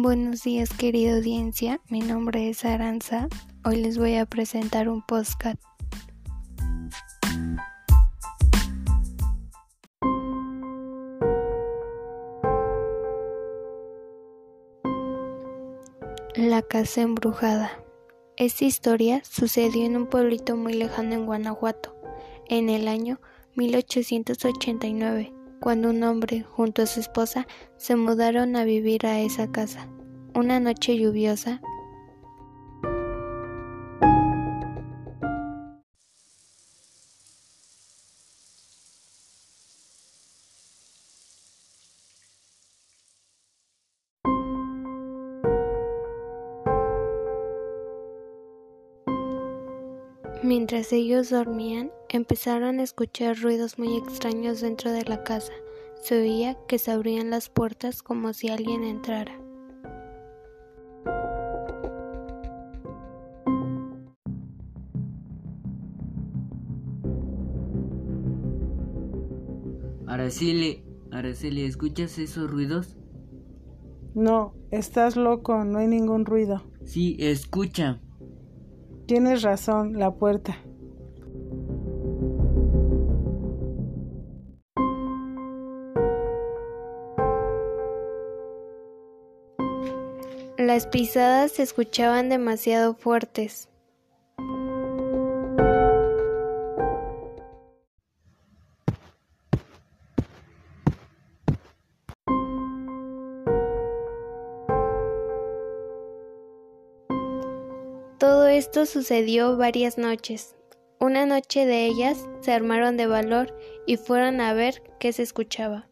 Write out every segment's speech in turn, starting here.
Buenos días querida audiencia, mi nombre es Aranza. Hoy les voy a presentar un podcast. La casa embrujada. Esta historia sucedió en un pueblito muy lejano en Guanajuato, en el año 1889 cuando un hombre junto a su esposa se mudaron a vivir a esa casa. Una noche lluviosa, Mientras ellos dormían, empezaron a escuchar ruidos muy extraños dentro de la casa. Se oía que se abrían las puertas como si alguien entrara. Araceli, Araceli, ¿escuchas esos ruidos? No, estás loco, no hay ningún ruido. Sí, escucha. Tienes razón, la puerta. Las pisadas se escuchaban demasiado fuertes. Esto sucedió varias noches. Una noche de ellas se armaron de valor y fueron a ver qué se escuchaba.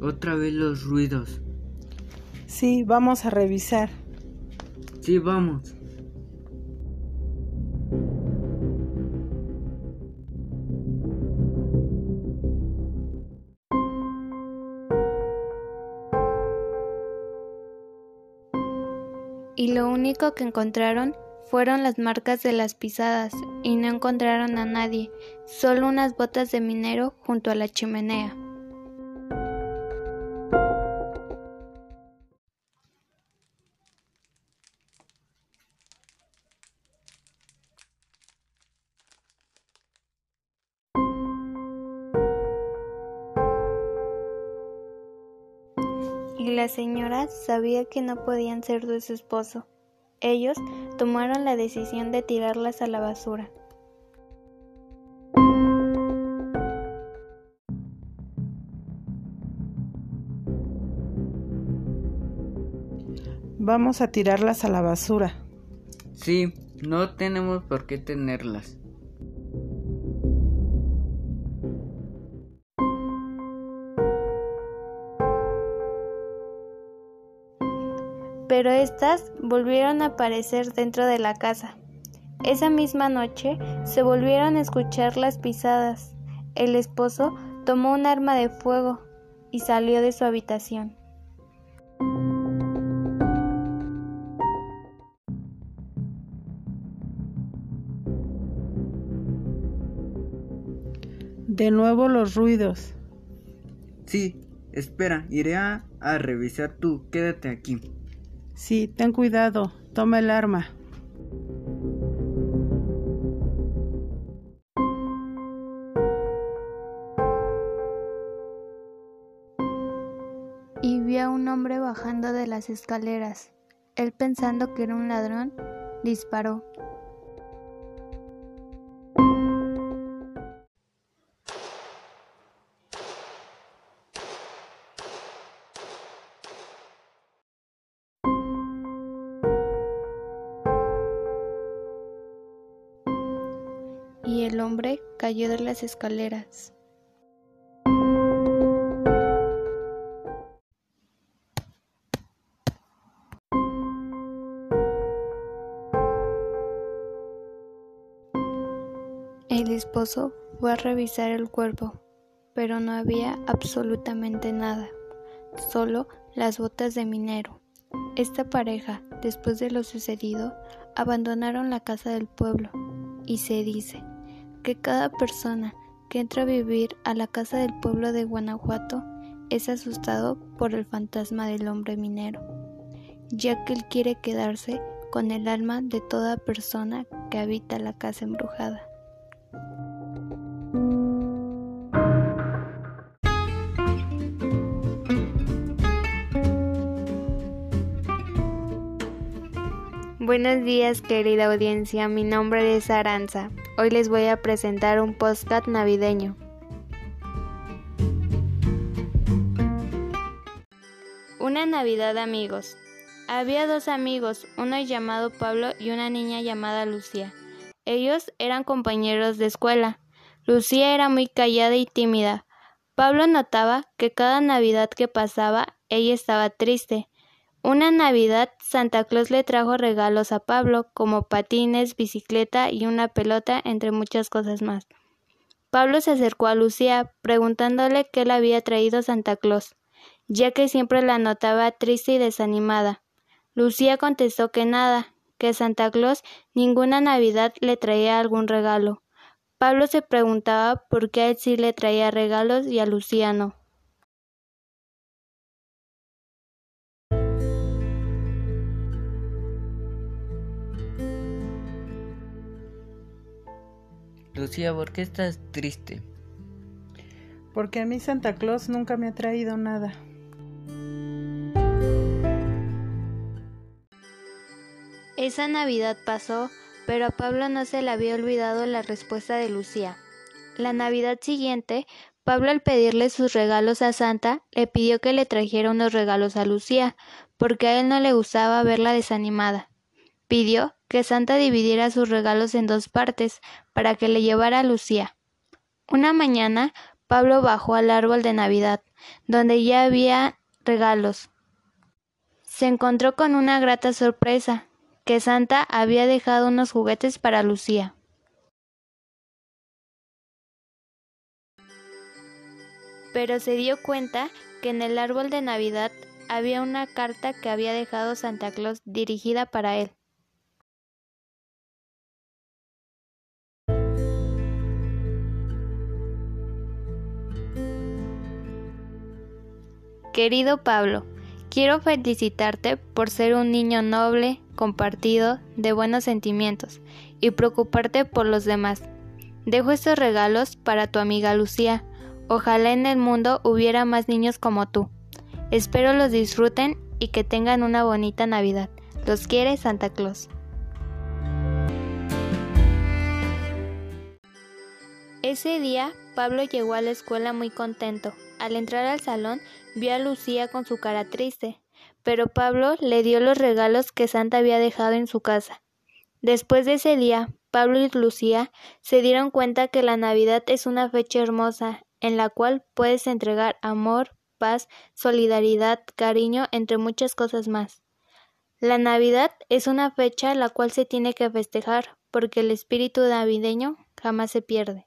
Otra vez los ruidos. Sí, vamos a revisar. Sí, vamos. Y lo único que encontraron fueron las marcas de las pisadas y no encontraron a nadie, solo unas botas de minero junto a la chimenea. Y la señora sabía que no podían ser de su esposo. Ellos tomaron la decisión de tirarlas a la basura. Vamos a tirarlas a la basura. Sí, no tenemos por qué tenerlas. Pero éstas volvieron a aparecer dentro de la casa. Esa misma noche se volvieron a escuchar las pisadas. El esposo tomó un arma de fuego y salió de su habitación. De nuevo los ruidos. Sí, espera, iré a, a revisar tú, quédate aquí. Sí, ten cuidado, toma el arma. Y vi a un hombre bajando de las escaleras. Él pensando que era un ladrón, disparó. Hombre cayó de las escaleras. El esposo fue a revisar el cuerpo, pero no había absolutamente nada, solo las botas de minero, Esta pareja, después de lo sucedido, abandonaron la casa del pueblo y se dice que cada persona que entra a vivir a la casa del pueblo de Guanajuato es asustado por el fantasma del hombre minero, ya que él quiere quedarse con el alma de toda persona que habita la casa embrujada. Buenos días querida audiencia, mi nombre es Aranza. Hoy les voy a presentar un podcast navideño. Una Navidad amigos. Había dos amigos, uno llamado Pablo y una niña llamada Lucía. Ellos eran compañeros de escuela. Lucía era muy callada y tímida. Pablo notaba que cada Navidad que pasaba ella estaba triste. Una Navidad Santa Claus le trajo regalos a Pablo, como patines, bicicleta y una pelota, entre muchas cosas más. Pablo se acercó a Lucía, preguntándole qué le había traído Santa Claus, ya que siempre la notaba triste y desanimada. Lucía contestó que nada, que Santa Claus ninguna Navidad le traía algún regalo. Pablo se preguntaba por qué a él sí le traía regalos y a Lucía no. Lucía, ¿por qué estás triste? Porque a mí Santa Claus nunca me ha traído nada. Esa Navidad pasó, pero a Pablo no se le había olvidado la respuesta de Lucía. La Navidad siguiente, Pablo al pedirle sus regalos a Santa, le pidió que le trajera unos regalos a Lucía, porque a él no le gustaba verla desanimada. Pidió que Santa dividiera sus regalos en dos partes para que le llevara a Lucía. Una mañana, Pablo bajó al árbol de Navidad, donde ya había regalos. Se encontró con una grata sorpresa, que Santa había dejado unos juguetes para Lucía. Pero se dio cuenta que en el árbol de Navidad había una carta que había dejado Santa Claus dirigida para él. Querido Pablo, quiero felicitarte por ser un niño noble, compartido, de buenos sentimientos y preocuparte por los demás. Dejo estos regalos para tu amiga Lucía. Ojalá en el mundo hubiera más niños como tú. Espero los disfruten y que tengan una bonita Navidad. Los quiere Santa Claus. Ese día, Pablo llegó a la escuela muy contento. Al entrar al salón, vio a Lucía con su cara triste, pero Pablo le dio los regalos que Santa había dejado en su casa. Después de ese día, Pablo y Lucía se dieron cuenta que la Navidad es una fecha hermosa en la cual puedes entregar amor, paz, solidaridad, cariño, entre muchas cosas más. La Navidad es una fecha la cual se tiene que festejar porque el espíritu navideño jamás se pierde.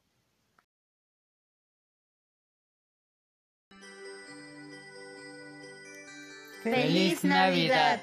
¡Feliz Navidad!